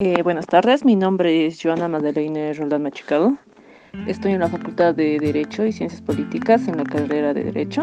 Eh, buenas tardes, mi nombre es Joana Madeleine Roldán Machicado. Estoy en la Facultad de Derecho y Ciencias Políticas en la carrera de Derecho.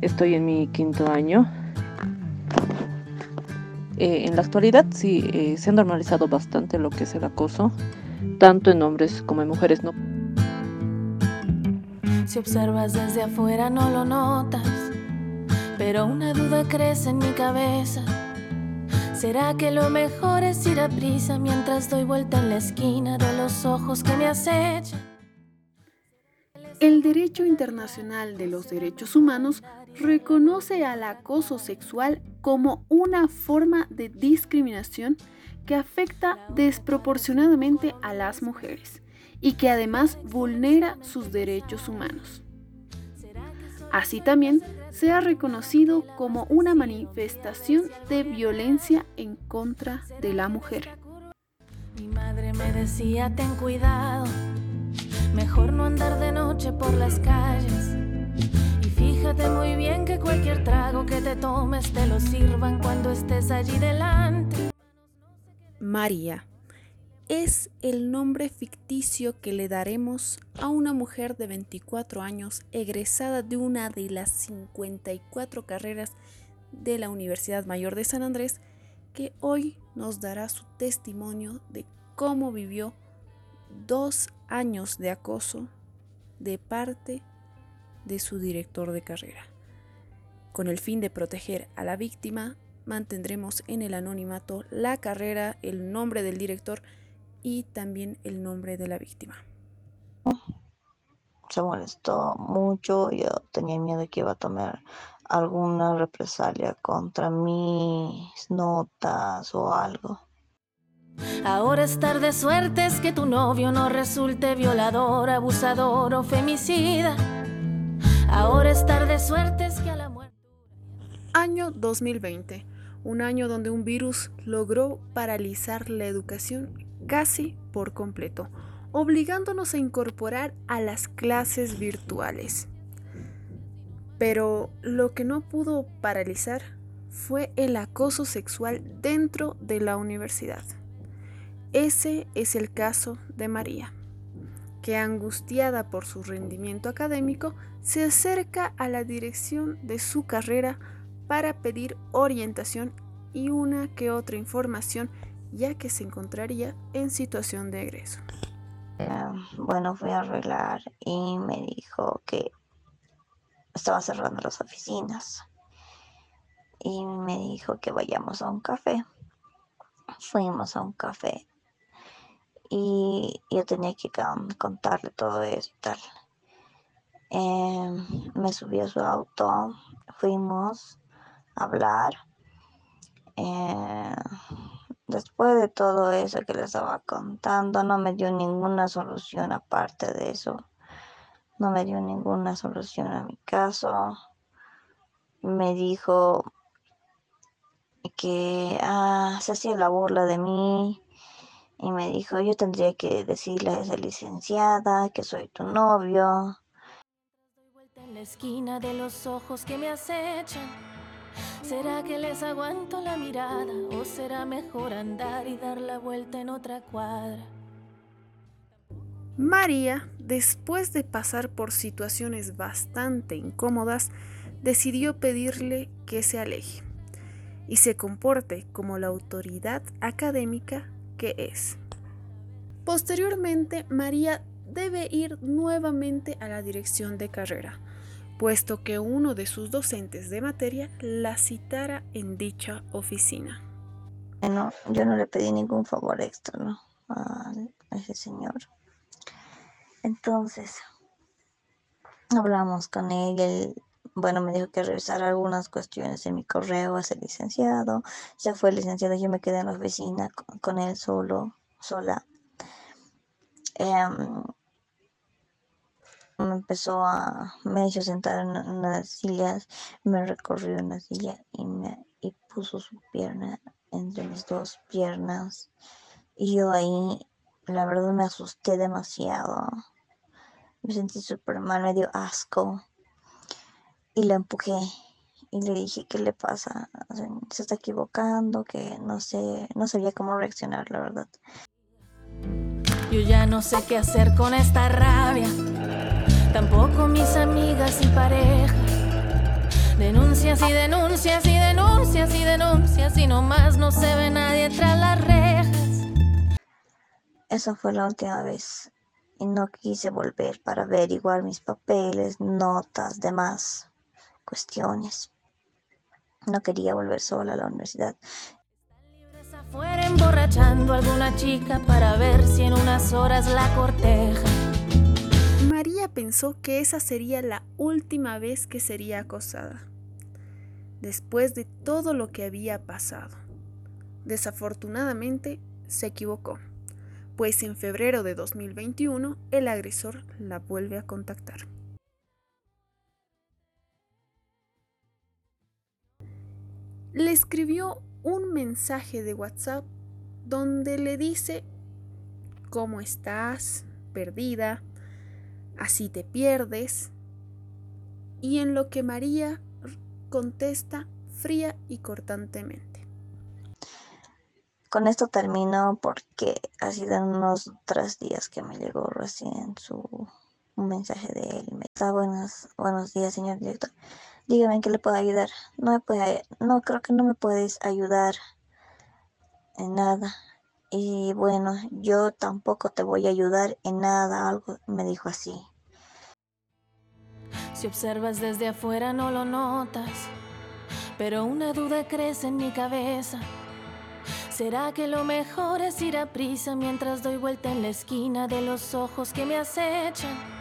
Estoy en mi quinto año. Eh, en la actualidad sí eh, se ha normalizado bastante lo que es el acoso, tanto en hombres como en mujeres. ¿no? Si observas desde afuera no lo notas, pero una duda crece en mi cabeza ¿Será que lo mejor es ir a prisa mientras doy vuelta en la esquina de los ojos que me acechan? El derecho internacional de los derechos humanos reconoce al acoso sexual como una forma de discriminación que afecta desproporcionadamente a las mujeres y que además vulnera sus derechos humanos. Así también se ha reconocido como una manifestación de violencia en contra de la mujer. Mi madre me decía, ten cuidado, mejor no andar de noche por las calles. Y fíjate muy bien que cualquier trago que te tomes te lo sirvan cuando estés allí delante. María es el nombre ficticio que le daremos a una mujer de 24 años egresada de una de las 54 carreras de la Universidad Mayor de San Andrés que hoy nos dará su testimonio de cómo vivió dos años de acoso de parte de su director de carrera. Con el fin de proteger a la víctima, mantendremos en el anonimato la carrera, el nombre del director y también el nombre de la víctima. Se molestó mucho, yo tenía miedo de que iba a tomar alguna represalia contra mis notas o algo. Ahora estar de suerte es que tu novio no resulte violador, abusador o femicida. Ahora estar de suerte es que a la muerte... Año 2020, un año donde un virus logró paralizar la educación casi por completo, obligándonos a incorporar a las clases virtuales. Pero lo que no pudo paralizar fue el acoso sexual dentro de la universidad. Ese es el caso de María, que angustiada por su rendimiento académico, se acerca a la dirección de su carrera para pedir orientación y una que otra información ya que se encontraría en situación de egreso. Em, bueno, fui a arreglar y me dijo que estaba cerrando las oficinas y me dijo que vayamos a un café. Fuimos a un café y yo tenía que contarle todo eso y tal. Em, me subí a su auto, fuimos a hablar. Eh, Después de todo eso que le estaba contando, no me dio ninguna solución aparte de eso. No me dio ninguna solución a mi caso. Me dijo que ah, se hacía la burla de mí y me dijo, yo tendría que decirle a esa licenciada que soy tu novio. en la esquina de los ojos que me acechan ¿Será que les aguanto la mirada o será mejor andar y dar la vuelta en otra cuadra? María, después de pasar por situaciones bastante incómodas, decidió pedirle que se aleje y se comporte como la autoridad académica que es. Posteriormente, María debe ir nuevamente a la dirección de carrera puesto que uno de sus docentes de materia la citara en dicha oficina. Bueno, yo no le pedí ningún favor extra, ¿no? A, ese señor. Entonces, hablamos con él, bueno, me dijo que revisara algunas cuestiones en mi correo a ese licenciado. Ya fue licenciado, yo me quedé en la oficina con, él solo, sola. Em, me empezó a, me hizo sentar en unas sillas, me recorrió una silla y me y puso su pierna entre mis dos piernas. Y yo ahí, la verdad, me asusté demasiado. Me sentí súper mal, me dio asco. Y la empujé. y le dije, ¿qué le pasa? Se está equivocando, que no sé, no sabía cómo reaccionar, la verdad. Yo ya no sé qué hacer con esta rabia, tampoco mis amigas y parejas. Denuncias y denuncias y denuncias y denuncias y nomás no se ve nadie tras las rejas. Esa fue la última vez y no quise volver para averiguar mis papeles, notas, demás cuestiones. No quería volver sola a la universidad. afuera emborrachando a alguna chica para ver si en unas horas la corteja. Pensó que esa sería la última vez que sería acosada, después de todo lo que había pasado. Desafortunadamente, se equivocó pues en febrero de 2021 el agresor la vuelve a contactar. Le escribió un mensaje de WhatsApp donde le dice, ¿cómo estás? Perdida, así te pierdes. Y en lo que María contesta fría y cortantemente. Con esto termino porque ha sido unos tres días que me llegó recién su un mensaje de él. Me está buenos, buenos días, señor director. Dígame en qué le puedo ayudar. No me puede, no creo que no me puedes ayudar en nada. Y bueno, yo tampoco te voy a ayudar en nada, algo me dijo así. Si observas desde afuera no lo notas, pero una duda crece en mi cabeza. ¿Será que lo mejor es ir a prisa mientras doy vuelta en la esquina de los ojos que me acechan?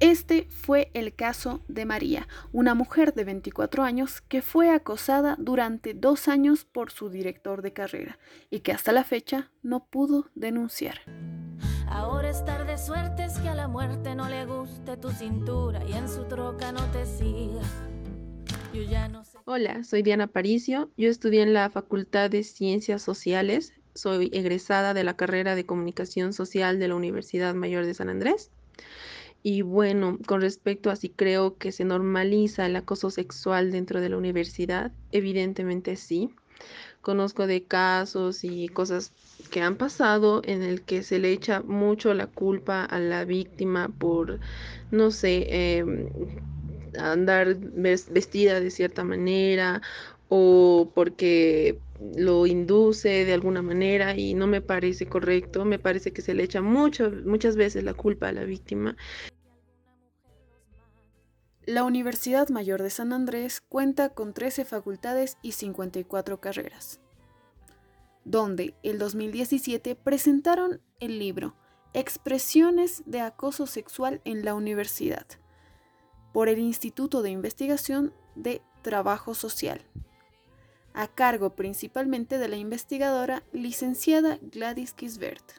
Este fue el caso de María, una mujer de 24 años que fue acosada durante dos años por su director de carrera y que hasta la fecha no pudo denunciar. Ahora estar de suerte es que a la muerte no le guste tu cintura y en su troca no te siga. Yo ya no Hola, soy Diana Paricio. Yo estudié en la Facultad de Ciencias Sociales. Soy egresada de la carrera de Comunicación Social de la Universidad Mayor de San Andrés. Y bueno, con respecto a si creo que se normaliza el acoso sexual dentro de la universidad, evidentemente sí. Conozco de casos y cosas que han pasado en el que se le echa mucho la culpa a la víctima por, no sé, eh, andar vestida de cierta manera o porque lo induce de alguna manera y no me parece correcto, me parece que se le echa mucho, muchas veces la culpa a la víctima. La Universidad Mayor de San Andrés cuenta con 13 facultades y 54 carreras, donde el 2017 presentaron el libro Expresiones de acoso sexual en la universidad, por el Instituto de Investigación de Trabajo Social, a cargo principalmente de la investigadora licenciada Gladys Kisbert,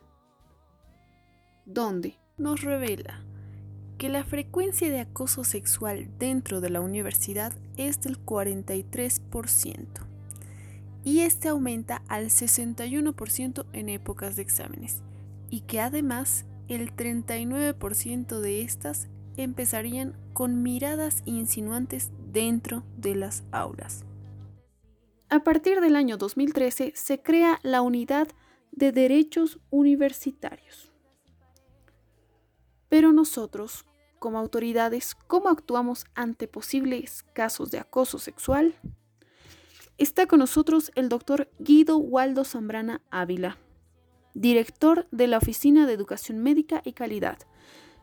donde nos revela que la frecuencia de acoso sexual dentro de la universidad es del 43% y este aumenta al 61% en épocas de exámenes y que además el 39% de estas empezarían con miradas insinuantes dentro de las aulas. A partir del año 2013 se crea la Unidad de Derechos Universitarios. Pero nosotros, como autoridades, ¿cómo actuamos ante posibles casos de acoso sexual? Está con nosotros el doctor Guido Waldo Zambrana Ávila, director de la Oficina de Educación Médica y Calidad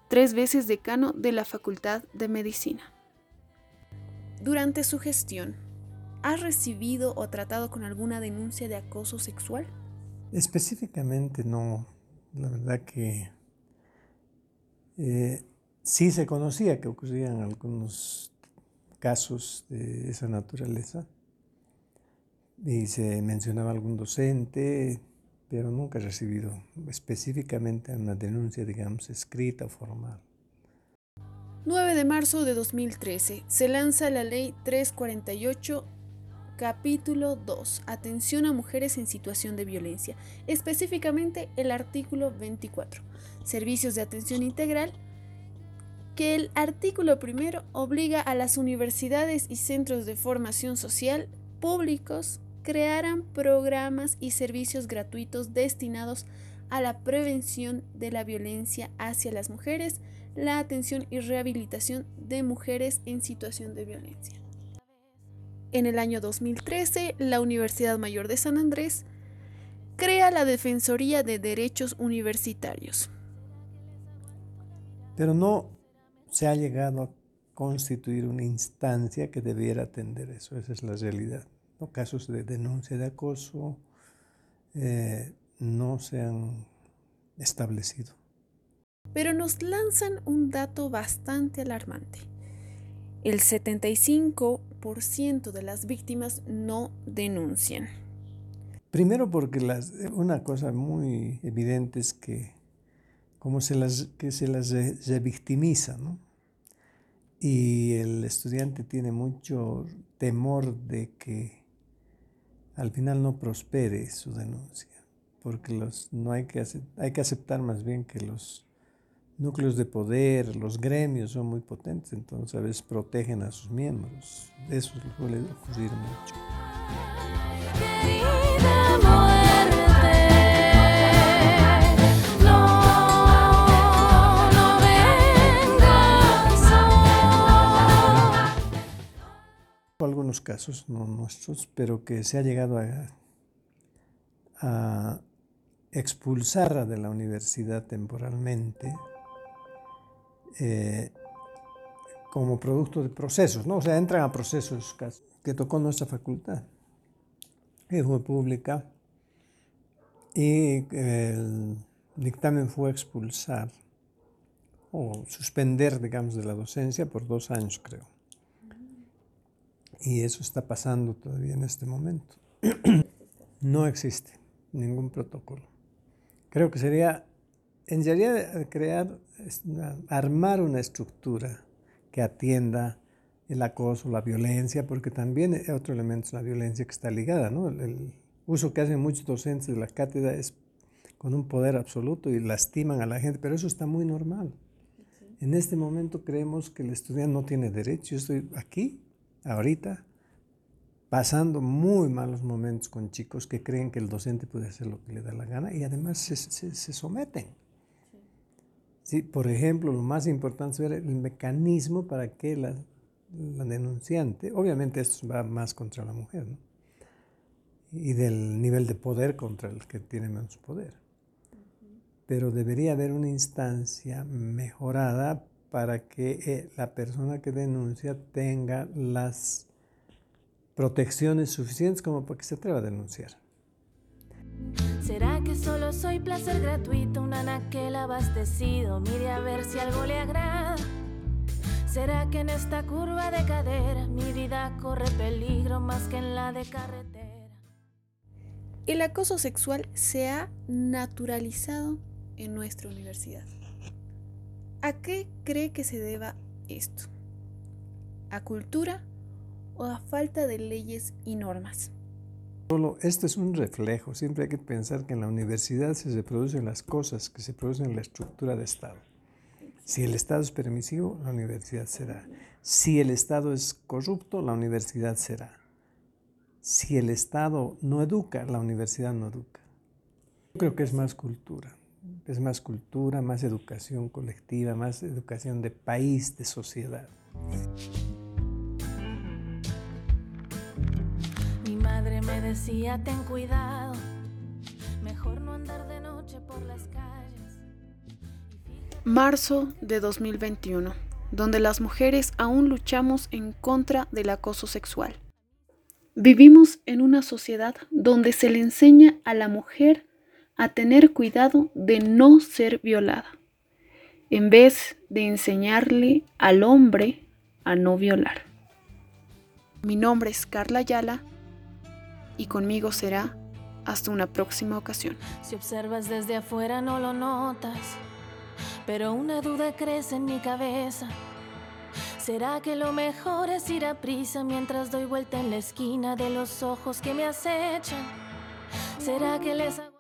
tres veces decano de la Facultad de Medicina. Durante su gestión, ¿ha recibido o tratado con alguna denuncia de acoso sexual? Específicamente no. La verdad que eh, sí se conocía que ocurrían algunos casos de esa naturaleza y se mencionaba algún docente, pero nunca he recibido específicamente una denuncia, digamos, escrita o formal. 9 de marzo de 2013 se lanza la Ley 348, capítulo 2, Atención a mujeres en situación de violencia, específicamente el artículo 24, Servicios de Atención Integral, que el artículo primero obliga a las universidades y centros de formación social públicos crearan programas y servicios gratuitos destinados a la prevención de la violencia hacia las mujeres, la atención y rehabilitación de mujeres en situación de violencia. En el año 2013, la Universidad Mayor de San Andrés crea la Defensoría de Derechos Universitarios. Pero no se ha llegado a constituir una instancia que debiera atender eso, esa es la realidad. ¿no? Casos de denuncia de acoso eh, no se han establecido. Pero nos lanzan un dato bastante alarmante. El 75% de las víctimas no denuncian. Primero porque las, una cosa muy evidente es que como se las, que se las revictimiza, ¿no? Y el estudiante tiene mucho temor de que al final no prospere su denuncia, porque los, no hay, que, hay que aceptar más bien que los núcleos de poder, los gremios son muy potentes, entonces a veces protegen a sus miembros. Eso suele ocurrir mucho. algunos casos, no nuestros, pero que se ha llegado a, expulsar de la universidad temporalmente eh, como producto de procesos, ¿no? O sea, entran a procesos que tocó nuestra facultad, que fue pública, y el dictamen fue expulsar o suspender, digamos, de la docencia por dos años, creo. Y eso está pasando todavía en este momento. no existe ningún protocolo. Creo que sería, en realidad, crear, armar una estructura que atienda el acoso, la violencia, porque también otro elemento es la violencia que está ligada, ¿no? El, uso que hacen muchos docentes de la cátedra es con un poder absoluto y lastiman a la gente, pero eso está muy normal. En este momento creemos que el estudiante no tiene derecho. Yo estoy aquí ahorita pasando muy malos momentos con chicos que creen que el docente puede hacer lo que le da la gana y además se, someten. Sí, por ejemplo, lo más importante ver el mecanismo para que la, denunciante, obviamente esto va más contra la mujer, ¿no? y del nivel de poder contra el que tiene menos poder. Pero debería haber una instancia mejorada para que eh, la persona que denuncia tenga las protecciones suficientes como para que se atreva a denunciar. ¿Será que solo soy placer gratuito, un anaquel abastecido? Mire a ver si algo le agrada. ¿Será que en esta curva de cadera mi vida corre peligro más que en la de carretera? El acoso sexual se ha naturalizado en nuestra universidad. ¿A qué cree que se deba esto? ¿A cultura o a falta de leyes y normas? Solo esto es un reflejo. Siempre hay que pensar que en la universidad se reproducen las cosas que se producen en la estructura de Estado. Si el Estado es permisivo, la universidad será. Si el Estado es corrupto, la universidad será. Si el Estado no educa, la universidad no educa. Yo creo que es más cultura es más cultura, más educación colectiva, más educación de país, de sociedad. Madre me decía, ten cuidado, mejor no andar de noche por las calles. Marzo de 2021, donde las mujeres aún luchamos en contra del acoso sexual. Vivimos en una sociedad donde se le enseña a la mujer a tener cuidado de no ser violada, en vez de enseñarle al hombre a no violar. Mi nombre es Carla Ayala y conmigo será hasta una próxima ocasión. Si observas desde afuera no lo notas, pero una duda crece en mi cabeza. ¿Será que lo mejor es ir a prisa mientras doy vuelta en la esquina de los ojos que me acechan? ¿Será que les hago